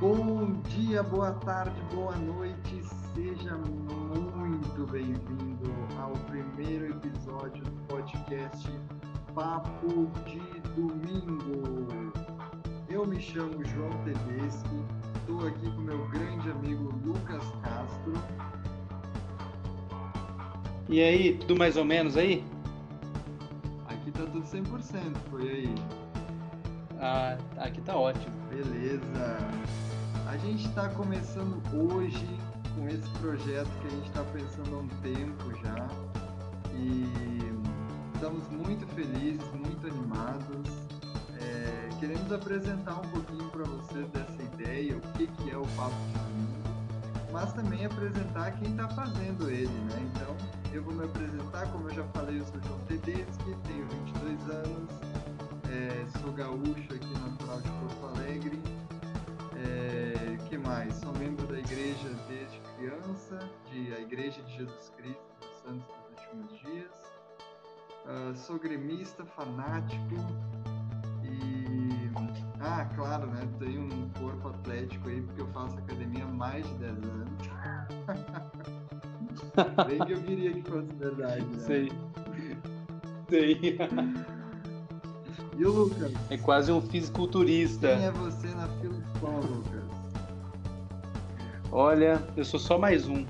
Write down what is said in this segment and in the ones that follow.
Bom dia, boa tarde, boa noite, seja muito bem-vindo ao primeiro episódio do podcast Papo de Domingo. Eu me chamo João Tedeschi, estou aqui com meu grande amigo Lucas Castro. E aí, tudo mais ou menos aí? Aqui tá tudo 100%, foi aí. Ah, aqui tá ótimo. Beleza. A gente está começando hoje com esse projeto que a gente está pensando há um tempo já. E estamos muito felizes, muito animados. É, queremos apresentar um pouquinho para vocês dessa ideia, o que, que é o Papo de Domingo, mas também apresentar quem está fazendo ele, né? Então, eu vou me apresentar, como eu já falei, eu sou João Tedeschi, tenho 22 anos, é, sou gaúcho aqui natural mais? Sou membro da igreja desde criança, de, a Igreja de Jesus Cristo dos Santos dos Últimos Dias. Uh, sou gremista, fanático e. Ah, claro, né? Tenho um corpo atlético aí porque eu faço academia há mais de 10 anos. Bem que eu queria que fosse verdade. Né? Sei. Sei. E o Lucas? É quase um fisiculturista. Quem é você na fila do pão, Lucas? Olha, eu sou só mais um.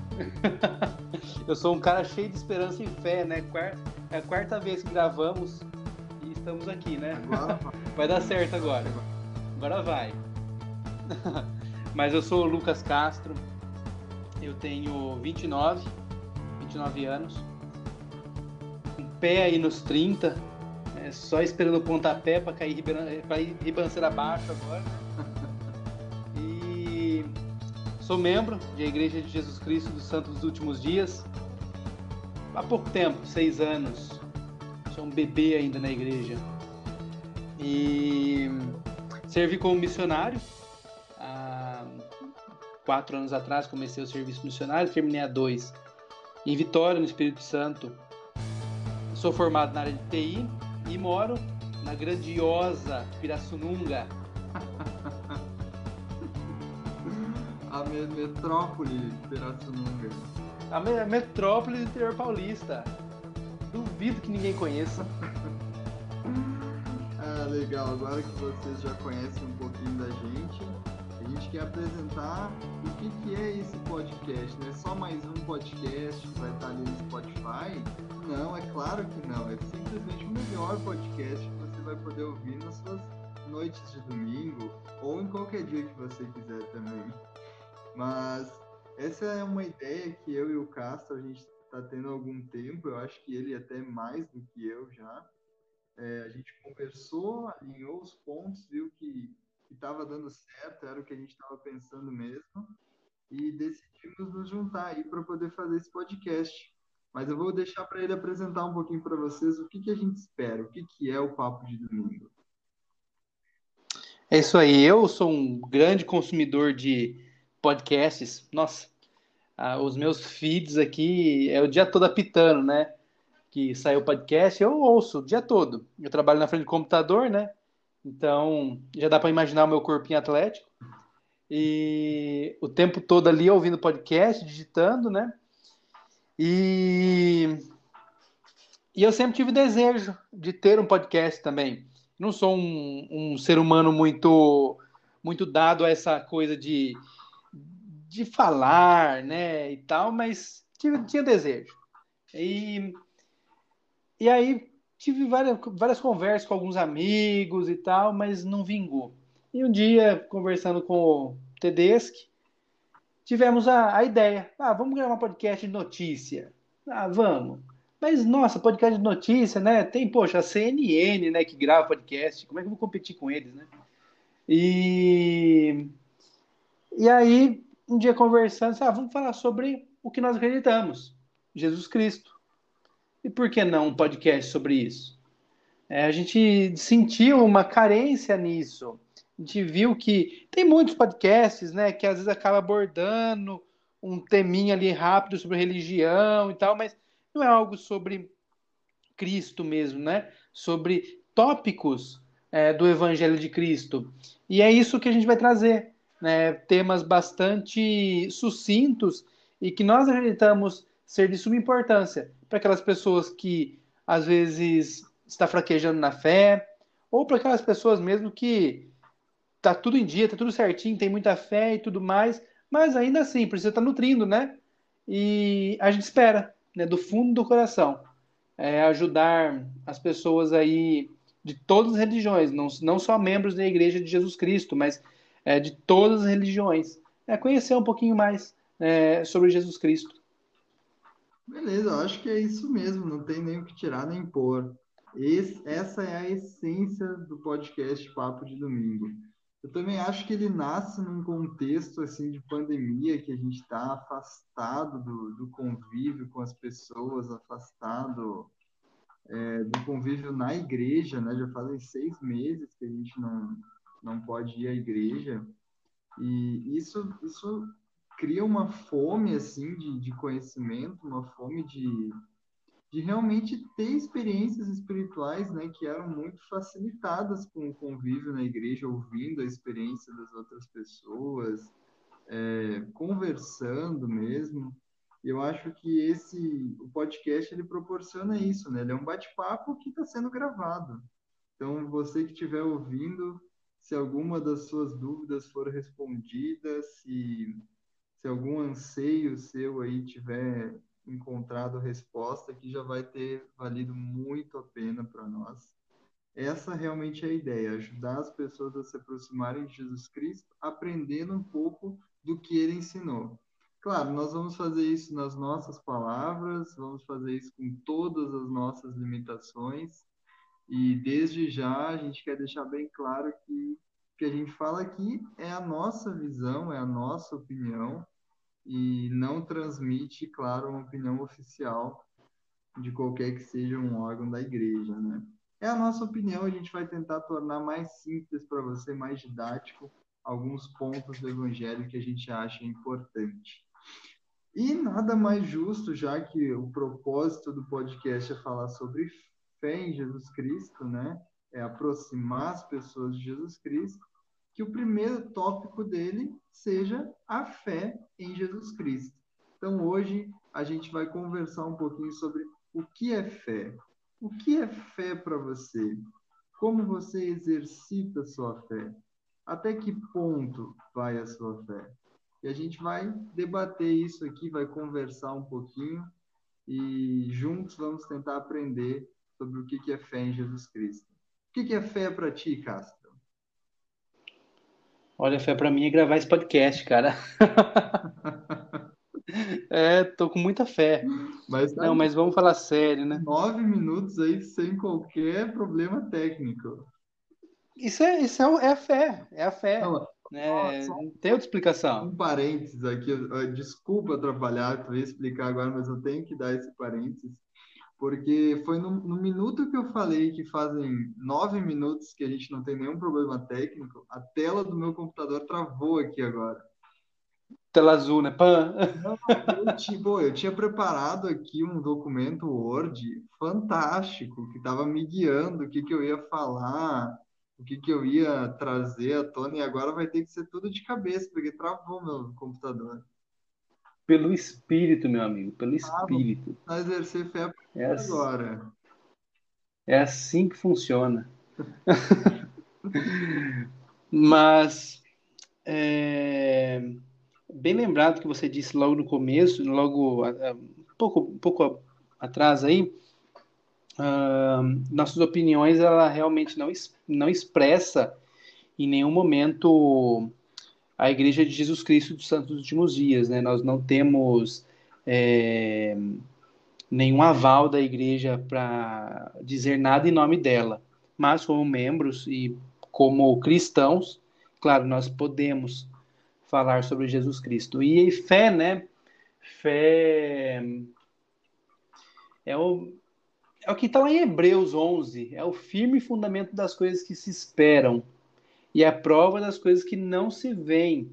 eu sou um cara cheio de esperança e fé, né? É a quarta vez que gravamos e estamos aqui, né? Agora vai dar certo agora. Agora vai. Mas eu sou o Lucas Castro. Eu tenho 29, 29 anos. Um pé aí nos 30. É só esperando o pontapé para cair, cair ribanceira abaixo agora. Sou membro da Igreja de Jesus Cristo dos Santos dos Últimos Dias. Há pouco tempo, seis anos. Sou um bebê ainda na igreja. E servi como missionário. Há quatro anos atrás comecei o serviço missionário, terminei a dois em Vitória, no Espírito Santo. Sou formado na área de TI e moro na grandiosa Pirassununga. A metrópole Pirassununga. A metrópole do interior paulista. Duvido que ninguém conheça. ah, legal. Agora que vocês já conhecem um pouquinho da gente, a gente quer apresentar o que, que é esse podcast. Não é só mais um podcast que vai estar ali no Spotify. Não, é claro que não. É simplesmente o melhor podcast que você vai poder ouvir nas suas noites de domingo ou em qualquer dia que você quiser também. Mas essa é uma ideia que eu e o Castro a gente está tendo há algum tempo. Eu acho que ele até mais do que eu já. É, a gente conversou, alinhou os pontos, viu que estava dando certo, era o que a gente estava pensando mesmo, e decidimos nos juntar aí para poder fazer esse podcast. Mas eu vou deixar para ele apresentar um pouquinho para vocês o que, que a gente espera, o que, que é o Papo de Domingo. É isso aí. Eu sou um grande consumidor de podcasts. Nossa, ah, os meus feeds aqui é o dia todo apitando, né? Que saiu podcast, eu ouço o dia todo. Eu trabalho na frente do computador, né? Então já dá para imaginar o meu corpinho atlético. E o tempo todo ali ouvindo podcast, digitando, né? E, e eu sempre tive desejo de ter um podcast também. Não sou um, um ser humano muito muito dado a essa coisa de, de falar, né, e tal, mas tive, tinha desejo. E, e aí tive várias, várias conversas com alguns amigos e tal, mas não vingou. E um dia, conversando com o Tedeschi, tivemos a, a ideia. Ah, vamos gravar um podcast de notícia. Ah, vamos. Mas, nossa, podcast de notícia, né? Tem, poxa, a CNN, né, que grava podcast. Como é que eu vou competir com eles, né? E, e aí, um dia conversando, ah, vamos falar sobre o que nós acreditamos, Jesus Cristo. E por que não um podcast sobre isso? É, a gente sentiu uma carência nisso. A gente viu que tem muitos podcasts, né, que às vezes acaba abordando um teminha ali rápido sobre religião e tal, mas não é algo sobre Cristo mesmo, né? Sobre tópicos é, do Evangelho de Cristo. E é isso que a gente vai trazer. Né, temas bastante sucintos e que nós acreditamos ser de suma importância para aquelas pessoas que às vezes está fraquejando na fé, ou para aquelas pessoas mesmo que tá tudo em dia, tá tudo certinho, tem muita fé e tudo mais, mas ainda assim precisa estar tá nutrindo, né? E a gente espera, né, do fundo do coração, é, ajudar as pessoas aí de todas as religiões, não, não só membros da Igreja de Jesus Cristo, mas é, de todas as religiões, é conhecer um pouquinho mais é, sobre Jesus Cristo. Beleza, eu acho que é isso mesmo, não tem nem o que tirar nem pôr. Esse, essa é a essência do podcast Papo de Domingo. Eu também acho que ele nasce num contexto assim de pandemia, que a gente está afastado do, do, convívio com as pessoas, afastado é, do convívio na igreja, né? Já fazem seis meses que a gente não, não pode ir à igreja. E isso, isso cria uma fome assim de, de conhecimento, uma fome de, de realmente ter experiências espirituais, né, que eram muito facilitadas com o convívio na igreja, ouvindo a experiência das outras pessoas, é, conversando mesmo. Eu acho que esse o podcast ele proporciona isso, né? Ele é um bate-papo que está sendo gravado. Então você que estiver ouvindo, se alguma das suas dúvidas for respondida, se se algum anseio seu aí tiver encontrado resposta, que já vai ter valido muito a pena para nós. Essa realmente é a ideia, ajudar as pessoas a se aproximarem de Jesus Cristo, aprendendo um pouco do que ele ensinou. Claro, nós vamos fazer isso nas nossas palavras, vamos fazer isso com todas as nossas limitações, e desde já a gente quer deixar bem claro que o que a gente fala aqui é a nossa visão, é a nossa opinião, e não transmite, claro, uma opinião oficial de qualquer que seja um órgão da igreja, né? É a nossa opinião, a gente vai tentar tornar mais simples para você, mais didático, alguns pontos do evangelho que a gente acha importante. E nada mais justo, já que o propósito do podcast é falar sobre fé em Jesus Cristo, né? É aproximar as pessoas de Jesus Cristo que o primeiro tópico dele seja a fé em Jesus Cristo. Então, hoje a gente vai conversar um pouquinho sobre o que é fé. O que é fé para você? Como você exercita a sua fé? Até que ponto vai a sua fé? E a gente vai debater isso aqui, vai conversar um pouquinho e juntos vamos tentar aprender sobre o que é fé em Jesus Cristo. O que é fé para ti, Castro? Olha, fé para mim é gravar esse podcast, cara. é, tô com muita fé. Mas tá Não, mas vamos falar sério, né? Nove minutos aí sem qualquer problema técnico. Isso é, isso é, é a fé, é a fé. Não, né? Não tem outra explicação. Um parênteses aqui, desculpa atrapalhar, tu ia explicar agora, mas eu tenho que dar esse parênteses porque foi no, no, minuto que eu falei que fazem nove minutos que a gente não tem nenhum problema técnico, a tela do meu computador travou aqui agora. Tela azul, né? Pan. eu, tipo, eu tinha preparado aqui um documento Word fantástico que estava me guiando o que, que eu ia falar, o que, que eu ia trazer à tona, e agora vai ter que ser tudo de cabeça, porque travou meu computador. Pelo Espírito, meu amigo, pelo Espírito. Ah, exercer fé é assim, agora. É assim que funciona. Mas, é, bem lembrado que você disse logo no começo, logo um pouco, pouco atrás aí, uh, nossas opiniões, ela realmente não, não expressa em nenhum momento a Igreja de Jesus Cristo dos Santos dos Últimos Dias. Né? Nós não temos é, nenhum aval da Igreja para dizer nada em nome dela, mas como membros e como cristãos, claro, nós podemos falar sobre Jesus Cristo. E fé, né? Fé é o, é o que está lá em Hebreus 11, é o firme fundamento das coisas que se esperam e é prova das coisas que não se veem.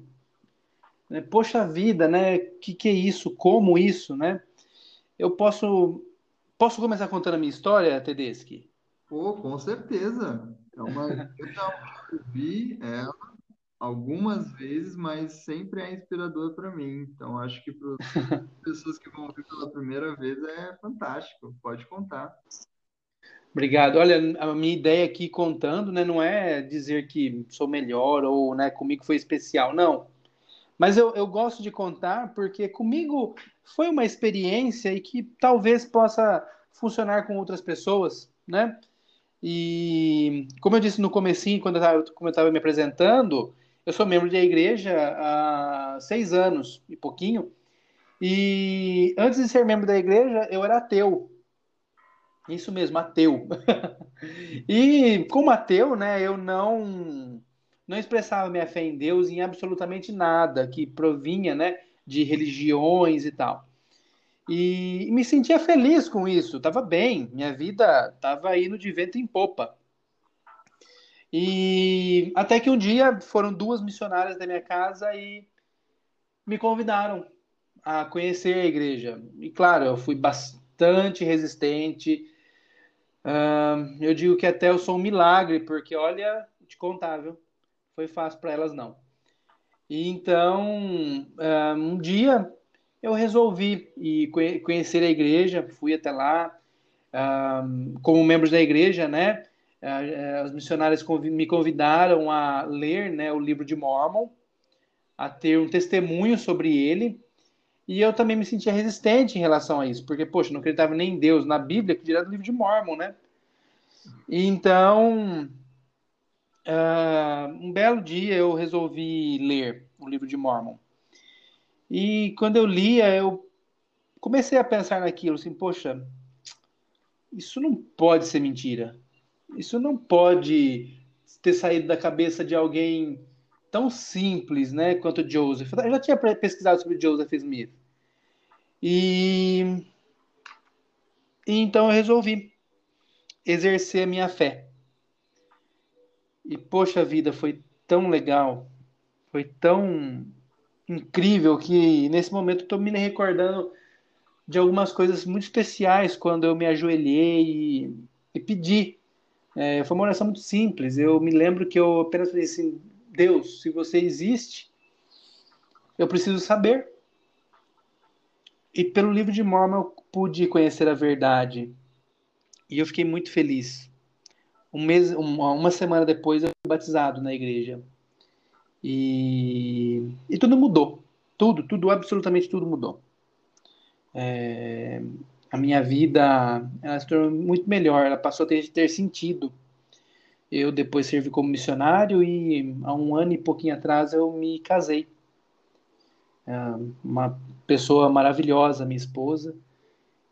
Né? Poxa vida, né? Que que é isso? Como isso, né? Eu posso posso começar contando a minha história, Tedeschi? Pô, com certeza. É uma eu já ouvi ela algumas vezes, mas sempre é inspirador para mim. Então, acho que para as pessoas que vão ouvir pela primeira vez é fantástico. Pode contar. Obrigado. Olha, a minha ideia aqui contando, né, não é dizer que sou melhor ou, né, comigo foi especial, não. Mas eu, eu gosto de contar porque comigo foi uma experiência e que talvez possa funcionar com outras pessoas, né? E como eu disse no comecinho, quando eu estava me apresentando, eu sou membro da igreja há seis anos e pouquinho. E antes de ser membro da igreja, eu era ateu. Isso mesmo, ateu. e como ateu, né, eu não não expressava minha fé em Deus em absolutamente nada que provinha, né, de religiões e tal. E me sentia feliz com isso, estava bem, minha vida estava indo de vento em popa. E até que um dia foram duas missionárias da minha casa e me convidaram a conhecer a igreja. E claro, eu fui bastante resistente. Eu digo que até eu sou um milagre, porque olha, te contar, viu? Foi fácil para elas não. E então, um dia eu resolvi ir conhecer a igreja, fui até lá, como membros da igreja, né? As missionárias me convidaram a ler né, o livro de Mormon, a ter um testemunho sobre ele, e eu também me sentia resistente em relação a isso, porque, poxa, não acreditava nem em Deus, na Bíblia, que dirá do livro de Mormon, né? E então, uh, um belo dia eu resolvi ler o livro de Mormon. E quando eu lia, eu comecei a pensar naquilo, assim, poxa, isso não pode ser mentira. Isso não pode ter saído da cabeça de alguém tão simples, né, quanto Joseph. Eu já tinha pesquisado sobre Joseph Smith. E, e então eu resolvi exercer a minha fé. E poxa vida, foi tão legal, foi tão incrível que nesse momento estou me recordando de algumas coisas muito especiais quando eu me ajoelhei e, e pedi. É, foi uma oração muito simples. Eu me lembro que eu apenas falei assim: Deus, se você existe, eu preciso saber. E pelo livro de Mormon eu pude conhecer a verdade. E eu fiquei muito feliz. Um mês, uma, semana depois eu fui batizado na igreja. E, e tudo mudou. Tudo, tudo, absolutamente tudo mudou. É, a minha vida ela se tornou muito melhor, ela passou a ter, ter sentido. Eu depois servi como missionário e há um ano e pouquinho atrás eu me casei. É uma pessoa maravilhosa, minha esposa,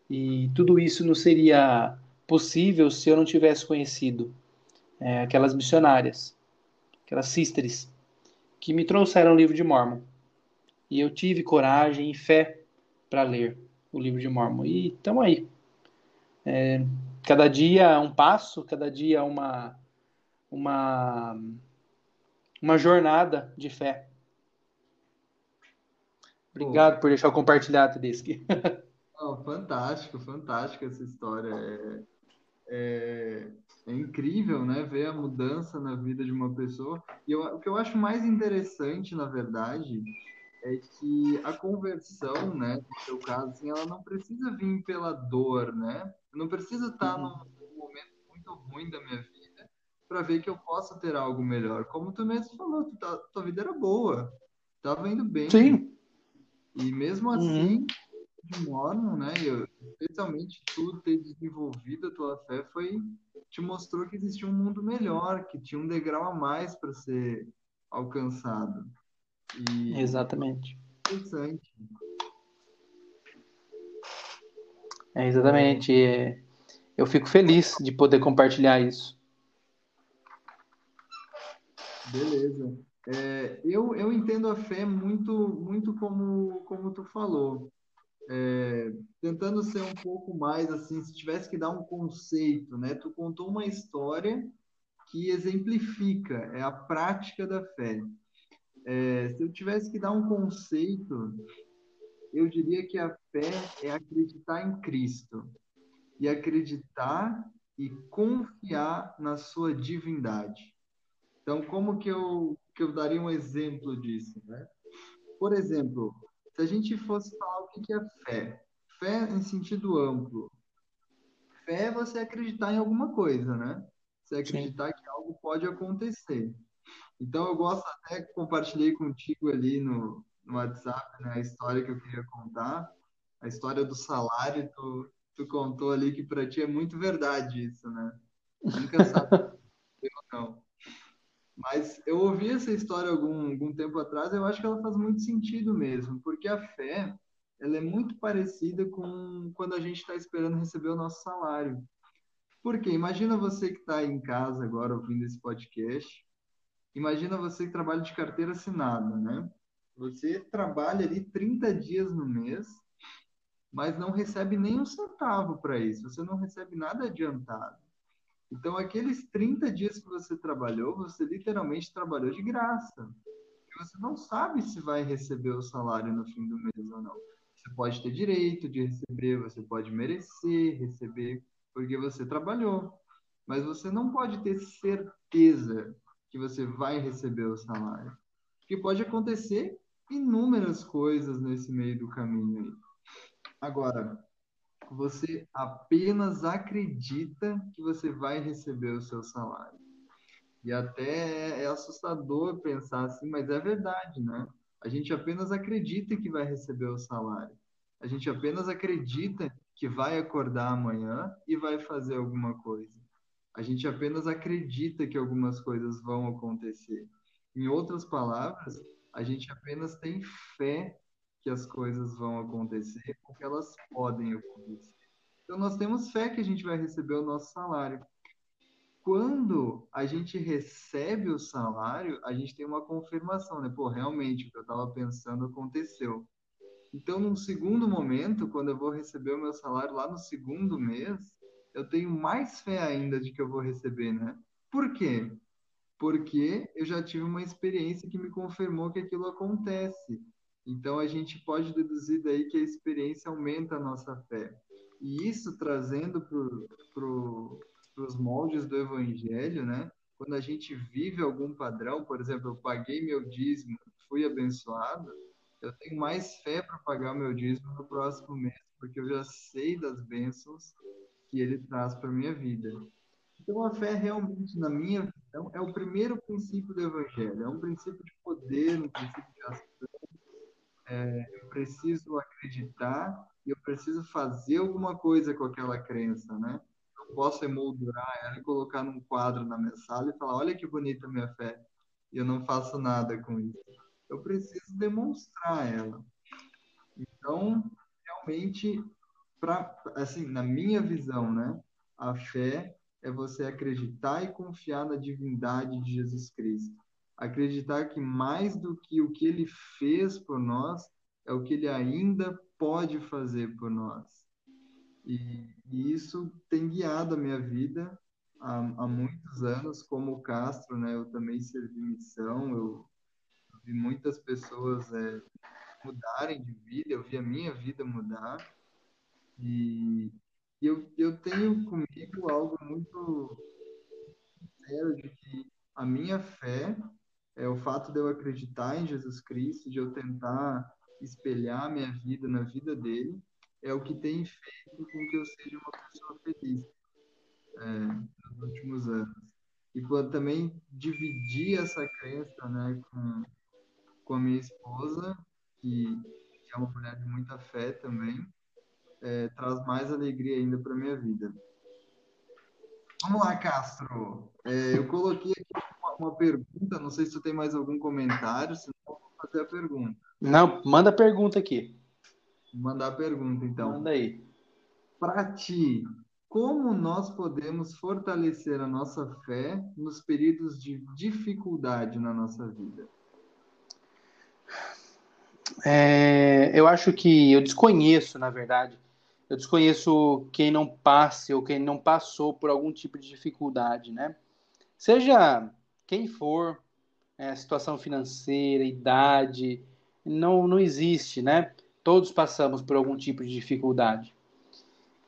e tudo isso não seria possível se eu não tivesse conhecido é, aquelas missionárias, aquelas sisters que me trouxeram o livro de Mormon. E eu tive coragem e fé para ler o livro de Mormon. E estamos aí. É, cada dia um passo, cada dia uma, uma, uma jornada de fé. Obrigado por deixar eu compartilhar, Tedeschi. Oh, fantástico, fantástico essa história. É, é, é, incrível, né, ver a mudança na vida de uma pessoa. E eu, o que eu acho mais interessante, na verdade, é que a conversão, né, no seu caso, assim, ela não precisa vir pela dor, né? não precisa estar num momento muito ruim da minha vida para ver que eu possa ter algo melhor. Como tu mesmo falou, tu tá, tua vida era boa, estava indo bem. Sim. E mesmo assim, uhum de Mormon, né? Eu, especialmente tu ter desenvolvido a tua fé foi te mostrou que existia um mundo melhor, que tinha um degrau a mais para ser alcançado. E exatamente. Interessante. É exatamente. É, eu fico feliz de poder compartilhar isso. Beleza. É, eu, eu entendo a fé muito muito como como tu falou é, tentando ser um pouco mais assim, se tivesse que dar um conceito, né? Tu contou uma história que exemplifica, é a prática da fé. É, se eu tivesse que dar um conceito, eu diria que a fé é acreditar em Cristo e acreditar e confiar na sua divindade. Então, como que eu, que eu daria um exemplo disso, né? Por exemplo, se a gente fosse falar o que é fé, fé em sentido amplo, fé é você acreditar em alguma coisa, né? Você acreditar Sim. que algo pode acontecer. Então eu gosto até compartilhei contigo ali no, no WhatsApp né, a história que eu queria contar, a história do salário. Tu, tu contou ali que para ti é muito verdade isso, né? Nunca sabe eu não. Mas eu ouvi essa história algum, algum tempo atrás, eu acho que ela faz muito sentido mesmo, porque a fé ela é muito parecida com quando a gente está esperando receber o nosso salário. Porque imagina você que está em casa agora ouvindo esse podcast, imagina você que trabalha de carteira assinada, né? Você trabalha ali 30 dias no mês, mas não recebe nem um centavo para isso, você não recebe nada adiantado. Então, aqueles 30 dias que você trabalhou, você literalmente trabalhou de graça. E você não sabe se vai receber o salário no fim do mês ou não. Você pode ter direito de receber, você pode merecer receber, porque você trabalhou. Mas você não pode ter certeza que você vai receber o salário. Porque pode acontecer inúmeras coisas nesse meio do caminho aí. Agora, você apenas acredita que você vai receber o seu salário. E até é assustador pensar assim, mas é verdade, né? A gente apenas acredita que vai receber o salário. A gente apenas acredita que vai acordar amanhã e vai fazer alguma coisa. A gente apenas acredita que algumas coisas vão acontecer. Em outras palavras, a gente apenas tem fé que as coisas vão acontecer porque elas podem acontecer. Então, nós temos fé que a gente vai receber o nosso salário. Quando a gente recebe o salário, a gente tem uma confirmação, né? Pô, realmente, o que eu estava pensando aconteceu. Então, num segundo momento, quando eu vou receber o meu salário lá no segundo mês, eu tenho mais fé ainda de que eu vou receber, né? Por quê? Porque eu já tive uma experiência que me confirmou que aquilo acontece. Então, a gente pode deduzir daí que a experiência aumenta a nossa fé. E isso trazendo para pro, os moldes do evangelho, né? Quando a gente vive algum padrão, por exemplo, eu paguei meu dízimo, fui abençoado, eu tenho mais fé para pagar meu dízimo no próximo mês, porque eu já sei das bênçãos que ele traz para minha vida. Então, a fé realmente, na minha visão, é o primeiro princípio do Evangelho. É um princípio de poder, um princípio de ação. É, eu preciso acreditar e eu preciso fazer alguma coisa com aquela crença, né? Eu posso emoldurar ela e colocar num quadro na minha sala e falar: olha que bonita minha fé. E eu não faço nada com isso eu preciso demonstrar ela. Então, realmente, pra, assim, na minha visão, né, a fé é você acreditar e confiar na divindade de Jesus Cristo. Acreditar que mais do que o que ele fez por nós, é o que ele ainda pode fazer por nós. E, e isso tem guiado a minha vida há, há muitos anos, como Castro, né? Eu também servi missão, eu vi muitas pessoas é, mudarem de vida, eu vi a minha vida mudar. E, eu, eu tenho comigo algo muito sério de que a minha fé é o fato de eu acreditar em Jesus Cristo, de eu tentar espelhar minha vida na vida dele, é o que tem feito com que eu seja uma pessoa feliz é, nos últimos anos. E também dividir essa crença né, com, com a minha esposa, que, que é uma mulher de muita fé também, é, traz mais alegria ainda para minha vida. Vamos lá, Castro. É, eu coloquei aqui uma, pergunta, não sei se tu tem mais algum comentário, senão eu vou fazer a pergunta. Não, manda a pergunta aqui. Vou mandar a pergunta, então. Manda aí. Para ti, como nós podemos fortalecer a nossa fé nos períodos de dificuldade na nossa vida? É, eu acho que eu desconheço, na verdade. Eu desconheço quem não passe ou quem não passou por algum tipo de dificuldade, né? Seja quem for, é, situação financeira, idade, não, não existe, né? Todos passamos por algum tipo de dificuldade.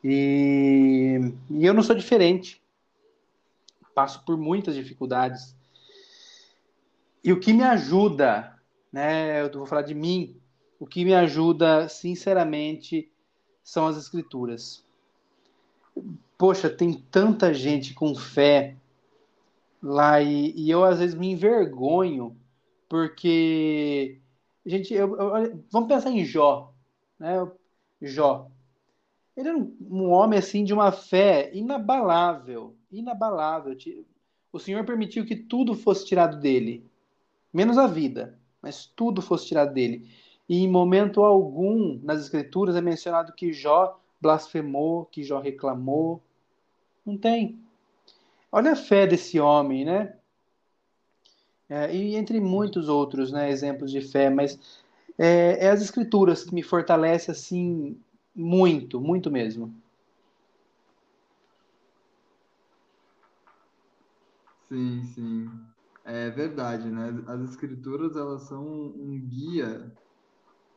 E, e eu não sou diferente. Passo por muitas dificuldades. E o que me ajuda, né? Eu vou falar de mim. O que me ajuda, sinceramente, são as escrituras. Poxa, tem tanta gente com fé lá e, e eu às vezes me envergonho porque gente, eu, eu, vamos pensar em Jó, né? Jó. Ele era um, um, homem assim de uma fé inabalável, inabalável. O Senhor permitiu que tudo fosse tirado dele, menos a vida, mas tudo fosse tirado dele. E em momento algum nas Escrituras é mencionado que Jó blasfemou, que Jó reclamou. Não tem. Olha a fé desse homem, né? É, e entre muitos outros né, exemplos de fé, mas é, é as escrituras que me fortalecem assim muito, muito mesmo. Sim, sim. É verdade, né? As escrituras elas são um guia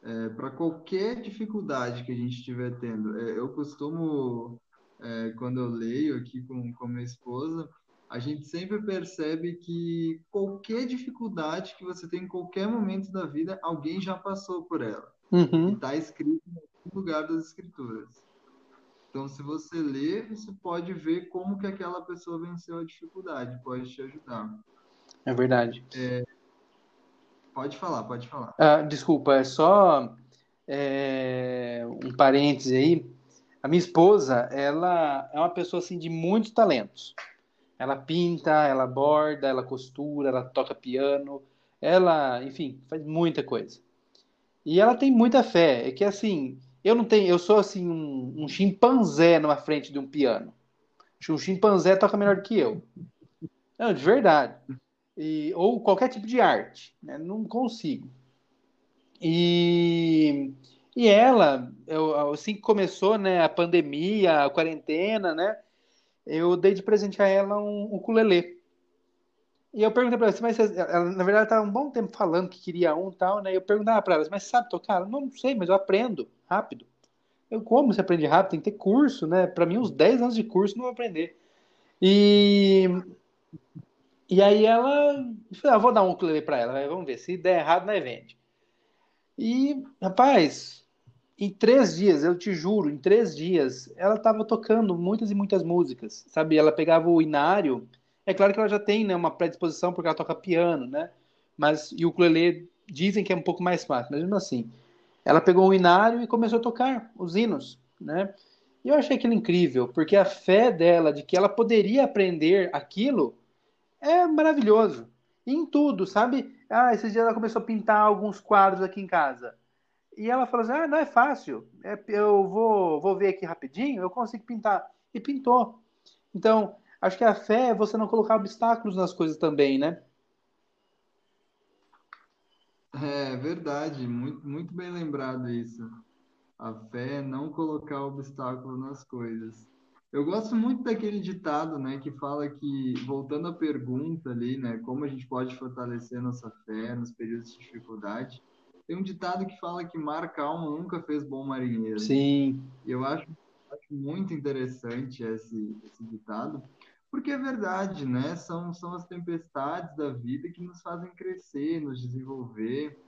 é, para qualquer dificuldade que a gente estiver tendo. É, eu costumo, é, quando eu leio aqui com, com minha esposa, a gente sempre percebe que qualquer dificuldade que você tem em qualquer momento da vida, alguém já passou por ela. Uhum. Está escrito no lugar das escrituras. Então, se você ler, você pode ver como que aquela pessoa venceu a dificuldade, pode te ajudar. É verdade. É... Pode falar, pode falar. Ah, desculpa, é só é... um parêntese aí. A minha esposa, ela é uma pessoa assim de muitos talentos. Ela pinta, ela borda, ela costura, ela toca piano, ela, enfim, faz muita coisa. E ela tem muita fé. É que assim, eu não tenho, eu sou assim um, um chimpanzé numa frente de um piano. Um chimpanzé toca melhor do que eu. Não, de verdade. E, ou qualquer tipo de arte, né? Não consigo. E, e ela, eu, assim que começou, né, a pandemia, a quarentena, né? eu dei de presente a ela um ukulele. E eu perguntei para ela, mas ela, na verdade, estava um bom tempo falando que queria um e tal, né? Eu perguntava para ela, mas sabe tocar? Não, sei, mas eu aprendo rápido. Eu, como você aprende rápido? Tem que ter curso, né? Para mim, uns 10 anos de curso não vou aprender. E, e aí ela, ah, vou dar um ukulele para ela, vamos ver, se der errado, nós vende. E, rapaz, em três dias, eu te juro, em três dias, ela estava tocando muitas e muitas músicas, sabe? Ela pegava o inário, é claro que ela já tem né, uma predisposição porque ela toca piano, né? Mas e o ukulele dizem que é um pouco mais fácil, mas mesmo assim, ela pegou o inário e começou a tocar os hinos, né? E eu achei aquilo incrível, porque a fé dela de que ela poderia aprender aquilo é maravilhoso. Em tudo, sabe? Ah, esses dias ela começou a pintar alguns quadros aqui em casa. E ela falou assim: ah, não é fácil, é, eu vou, vou ver aqui rapidinho, eu consigo pintar. E pintou. Então, acho que a fé é você não colocar obstáculos nas coisas também, né? É verdade, muito, muito bem lembrado isso. A fé é não colocar obstáculo nas coisas. Eu gosto muito daquele ditado, né, que fala que, voltando à pergunta ali, né, como a gente pode fortalecer nossa fé nos períodos de dificuldade, tem um ditado que fala que mar calmo nunca fez bom marinheiro. Sim. Eu acho, acho muito interessante esse, esse ditado, porque é verdade, né? São, são as tempestades da vida que nos fazem crescer, nos desenvolver.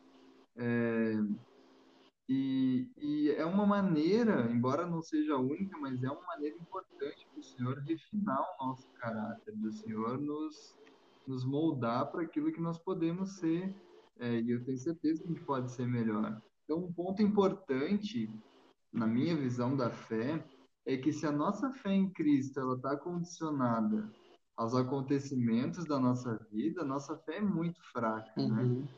É, e, e, é uma maneira, embora não seja a única, mas é uma maneira importante para o Senhor refinar o nosso caráter, do Senhor nos, nos moldar para aquilo que nós podemos ser é, e eu tenho certeza que a gente pode ser melhor. Então, um ponto importante, na minha visão da fé, é que se a nossa fé em Cristo ela está condicionada aos acontecimentos da nossa vida, a nossa fé é muito fraca, né? uhum. né?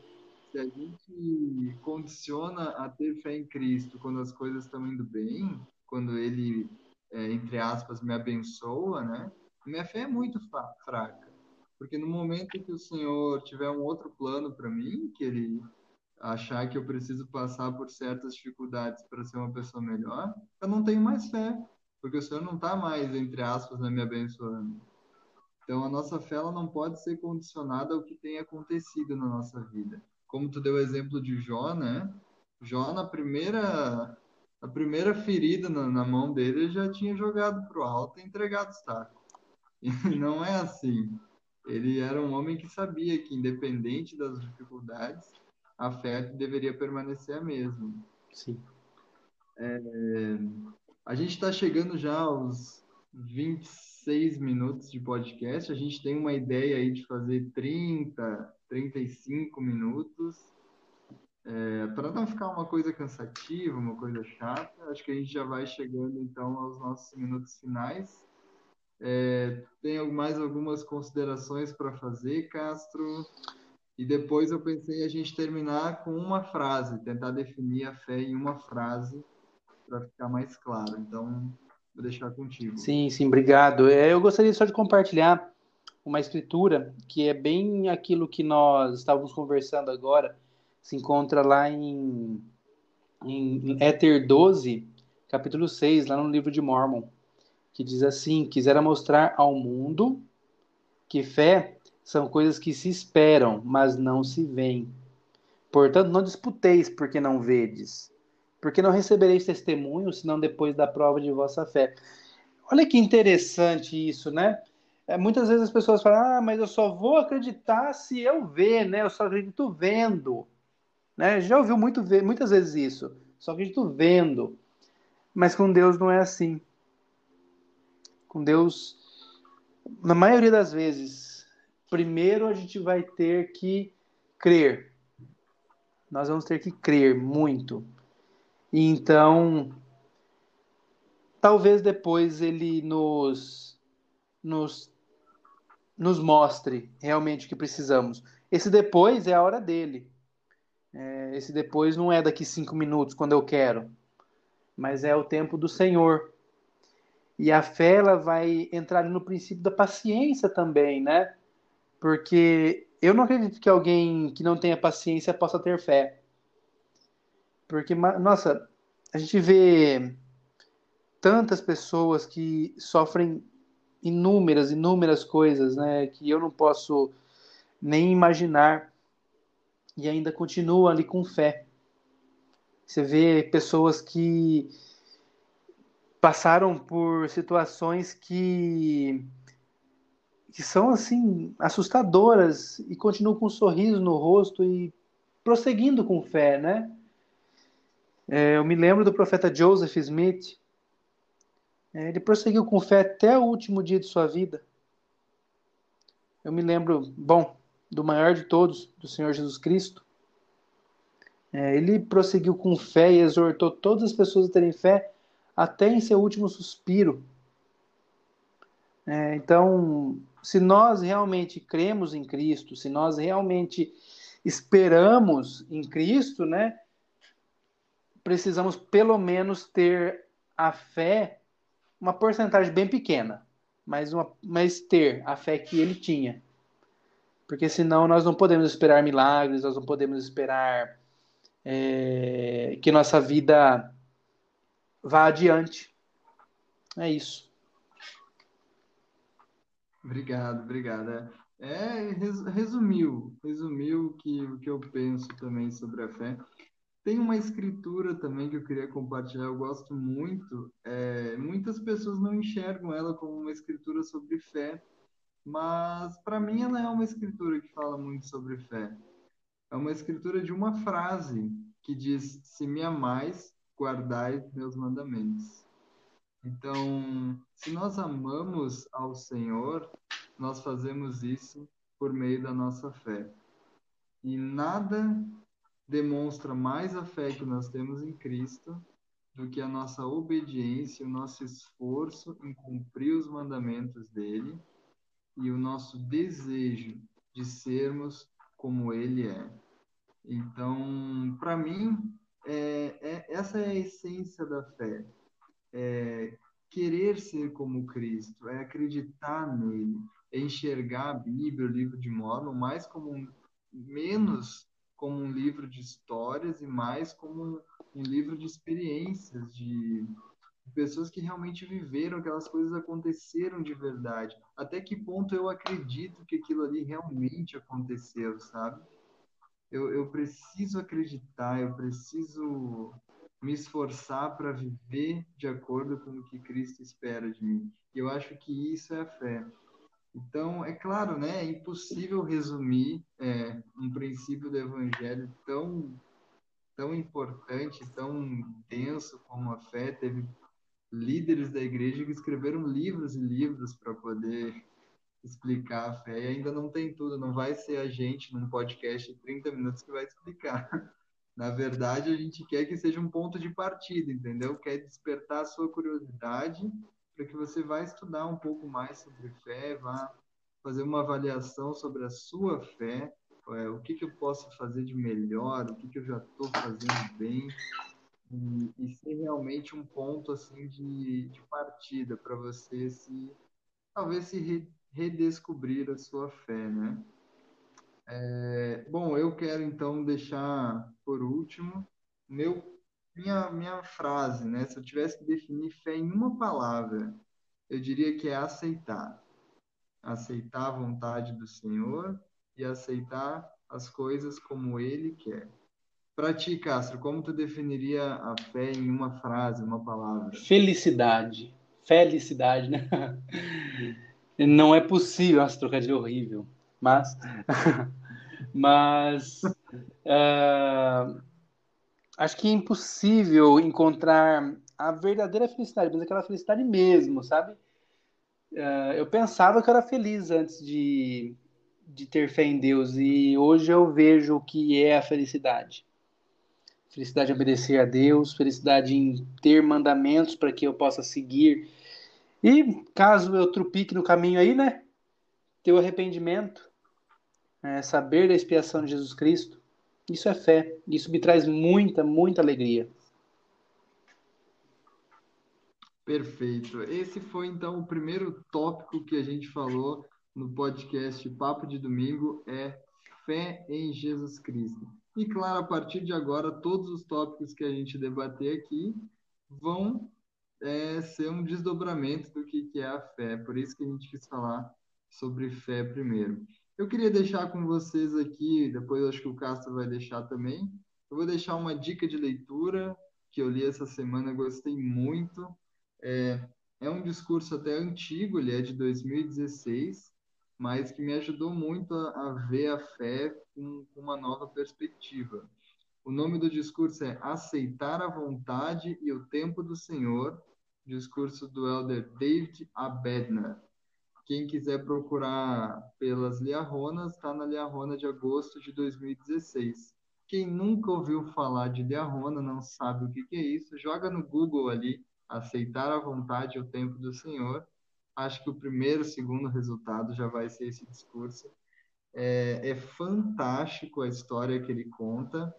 Se a gente condiciona a ter fé em Cristo quando as coisas estão indo bem, quando Ele, é, entre aspas, me abençoa, né? Minha fé é muito fraca. Porque no momento que o Senhor tiver um outro plano para mim, que ele achar que eu preciso passar por certas dificuldades para ser uma pessoa melhor, eu não tenho mais fé, porque o Senhor não está mais, entre aspas, me abençoando. Então, a nossa fé ela não pode ser condicionada ao que tem acontecido na nossa vida. Como tu deu o exemplo de Jó, né? Jó, na primeira, a primeira ferida na, na mão dele, já tinha jogado para o alto e entregado o saco. E não é assim. Ele era um homem que sabia que, independente das dificuldades, a fé deveria permanecer a mesma. Sim. É, a gente está chegando já aos 26 minutos de podcast. A gente tem uma ideia aí de fazer 30, 35 minutos. É, para não ficar uma coisa cansativa, uma coisa chata, acho que a gente já vai chegando então aos nossos minutos finais. É, tem mais algumas considerações para fazer, Castro? E depois eu pensei a gente terminar com uma frase, tentar definir a fé em uma frase para ficar mais claro. Então, vou deixar contigo. Sim, sim, obrigado. É, eu gostaria só de compartilhar uma escritura que é bem aquilo que nós estávamos conversando agora. Se encontra lá em, em Éter 12, capítulo 6, lá no livro de Mormon, que diz assim: Quisera mostrar ao mundo que fé são coisas que se esperam, mas não se veem. Portanto, não disputeis porque não vedes, porque não recebereis testemunho, senão depois da prova de vossa fé. Olha que interessante isso, né? É, muitas vezes as pessoas falam, ah, mas eu só vou acreditar se eu ver, né? Eu só acredito vendo. Né? Já ouviu muito, muitas vezes isso. Só acredito vendo. Mas com Deus não é assim. Com Deus, na maioria das vezes, primeiro a gente vai ter que crer. Nós vamos ter que crer muito. E então, talvez depois ele nos, nos, nos mostre realmente o que precisamos. Esse depois é a hora dele. É, esse depois não é daqui cinco minutos, quando eu quero, mas é o tempo do Senhor. E a fé ela vai entrar no princípio da paciência também, né? Porque eu não acredito que alguém que não tenha paciência possa ter fé. Porque, nossa, a gente vê tantas pessoas que sofrem inúmeras, inúmeras coisas, né, que eu não posso nem imaginar e ainda continuam ali com fé. Você vê pessoas que passaram por situações que que são assim assustadoras e continuam com um sorriso no rosto e prosseguindo com fé, né? É, eu me lembro do profeta Joseph Smith. É, ele prosseguiu com fé até o último dia de sua vida. Eu me lembro, bom, do maior de todos, do Senhor Jesus Cristo. É, ele prosseguiu com fé e exortou todas as pessoas a terem fé até em seu último suspiro. É, então, se nós realmente cremos em Cristo, se nós realmente esperamos em Cristo, né, precisamos pelo menos ter a fé, uma porcentagem bem pequena, mas, uma, mas ter a fé que ele tinha. Porque senão nós não podemos esperar milagres, nós não podemos esperar é, que nossa vida vá adiante. É isso. Obrigado, obrigado. É, é resumiu, resumiu que, o que eu penso também sobre a fé. Tem uma escritura também que eu queria compartilhar, eu gosto muito. É, muitas pessoas não enxergam ela como uma escritura sobre fé, mas para mim ela é uma escritura que fala muito sobre fé. É uma escritura de uma frase que diz: Se me amais, guardai meus mandamentos. Então, se nós amamos ao Senhor, nós fazemos isso por meio da nossa fé. E nada demonstra mais a fé que nós temos em Cristo do que a nossa obediência, o nosso esforço em cumprir os mandamentos dele e o nosso desejo de sermos como ele é. Então, para mim, é, é, essa é a essência da fé. É querer ser como Cristo, é acreditar nele, é enxergar a Bíblia, o livro de Mormon, mais como um, menos como um livro de histórias e mais como um, um livro de experiências, de, de pessoas que realmente viveram, aquelas coisas aconteceram de verdade. Até que ponto eu acredito que aquilo ali realmente aconteceu, sabe? Eu, eu preciso acreditar, eu preciso me esforçar para viver de acordo com o que Cristo espera de mim. E eu acho que isso é a fé. Então, é claro, né, é impossível resumir é, um princípio do evangelho tão, tão importante, tão denso como a fé. Teve líderes da igreja que escreveram livros e livros para poder explicar a fé e ainda não tem tudo, não vai ser a gente num podcast de 30 minutos que vai explicar. Na verdade, a gente quer que seja um ponto de partida, entendeu? Quer despertar a sua curiosidade para que você vá estudar um pouco mais sobre fé, vá fazer uma avaliação sobre a sua fé, é, o que, que eu posso fazer de melhor, o que, que eu já estou fazendo bem, e, e ser realmente um ponto assim de, de partida para você se talvez se redescobrir a sua fé, né? É, bom, eu quero então deixar por último meu minha minha frase, né? Se eu tivesse que definir fé em uma palavra, eu diria que é aceitar. Aceitar a vontade do Senhor e aceitar as coisas como Ele quer. Para ti, Castro, como tu definiria a fé em uma frase, uma palavra? Felicidade. Felicidade, né? Não é possível, nossa, trocadilho horrível. Mas, mas uh, acho que é impossível encontrar a verdadeira felicidade, mas aquela felicidade mesmo, sabe? Uh, eu pensava que eu era feliz antes de, de ter fé em Deus e hoje eu vejo o que é a felicidade felicidade em obedecer a Deus, felicidade em ter mandamentos para que eu possa seguir. E caso eu trupique no caminho aí, né? Ter o arrependimento, é, saber da expiação de Jesus Cristo. Isso é fé. Isso me traz muita, muita alegria. Perfeito. Esse foi então o primeiro tópico que a gente falou no podcast Papo de Domingo é fé em Jesus Cristo. E, claro, a partir de agora, todos os tópicos que a gente debater aqui vão é, ser um desdobramento do que, é a fé. Por isso que a gente quis falar sobre fé primeiro. Eu queria deixar com vocês aqui, depois acho que o Castro vai deixar também. Eu vou deixar uma dica de leitura que eu li essa semana, gostei muito. É, é um discurso até antigo, ele é de 2016, mas que me ajudou muito a, a ver a fé com, com uma nova perspectiva. O nome do discurso é Aceitar a Vontade e o Tempo do Senhor, discurso do elder David Abedner. Quem quiser procurar pelas Liarronas, está na Liarrona de agosto de 2016. Quem nunca ouviu falar de Liarrona, não sabe o que, que é isso, joga no Google ali, Aceitar a Vontade e o Tempo do Senhor, acho que o primeiro, segundo resultado já vai ser esse discurso. É, é fantástico a história que ele conta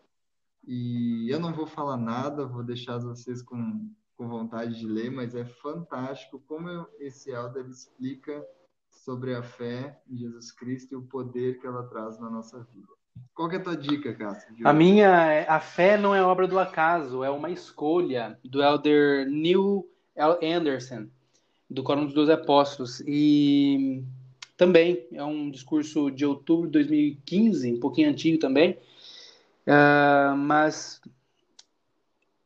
e eu não vou falar nada, vou deixar vocês com, com vontade de ler, mas é fantástico como eu, esse elder explica sobre a fé em Jesus Cristo e o poder que ela traz na nossa vida. Qual é a tua dica, Cássio? A minha, é, a fé não é obra do acaso, é uma escolha do elder Neil L. Anderson do Quórum dos Doze Apóstolos. E também é um discurso de outubro de 2015, um pouquinho antigo também, uh, mas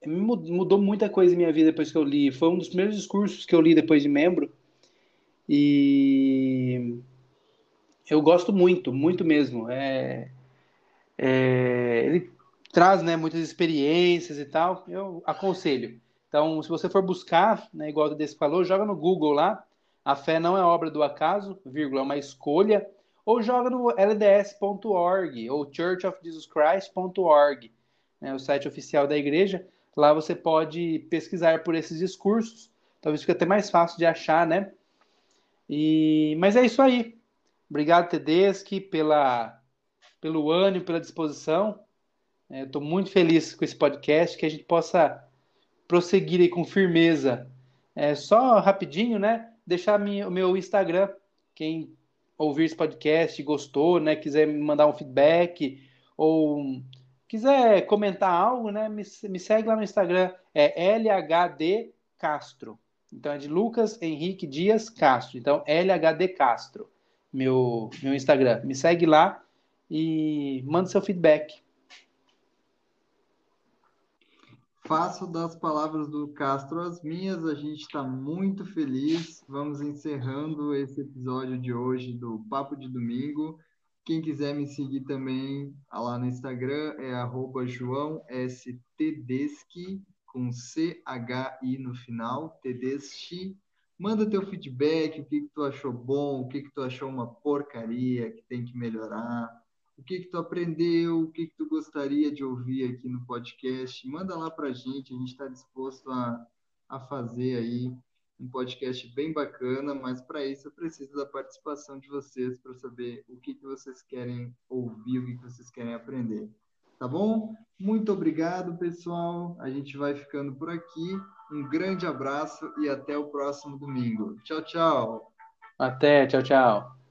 mudou muita coisa em minha vida depois que eu li. Foi um dos primeiros discursos que eu li depois de membro. E eu gosto muito, muito mesmo. É, é, ele traz né, muitas experiências e tal. Eu aconselho. Então, se você for buscar, né, igual o desse falou, joga no Google lá. A fé não é obra do acaso, vírgula, é uma escolha. Ou joga no lds.org ou churchofjesuschrist.org, né, o site oficial da igreja. Lá você pode pesquisar por esses discursos. Talvez fique até mais fácil de achar, né? E, mas é isso aí. Obrigado, Tedeschi, pela, pelo ânimo, pela disposição. Estou é, muito feliz com esse podcast, que a gente possa prosseguir aí com firmeza. É, só rapidinho, né? Deixar minha, o meu Instagram. Quem ouvir esse podcast, gostou, né? Quiser me mandar um feedback ou quiser comentar algo, né? Me, me segue lá no Instagram. É LHD Castro. Então é de Lucas Henrique Dias Castro. Então LHD Castro. Meu, meu Instagram. Me segue lá e manda seu feedback. Faço das palavras do Castro as minhas. A gente está muito feliz. Vamos encerrando esse episódio de hoje do Papo de Domingo. Quem quiser me seguir também lá no Instagram é joãostedeschi, com C-H-I no final, Tedeschi. Manda teu feedback, o que, que tu achou bom, o que, que tu achou uma porcaria, que tem que melhorar o que que tu aprendeu, o que que tu gostaria de ouvir aqui no podcast. Manda lá para a gente, a gente está disposto a, a fazer aí um podcast bem bacana, mas para isso eu preciso da participação de vocês para saber o que, que vocês querem ouvir, o que, que vocês querem aprender. Tá bom? Muito obrigado, pessoal. A gente vai ficando por aqui. Um grande abraço e até o próximo domingo. Tchau, tchau. Até, tchau, tchau.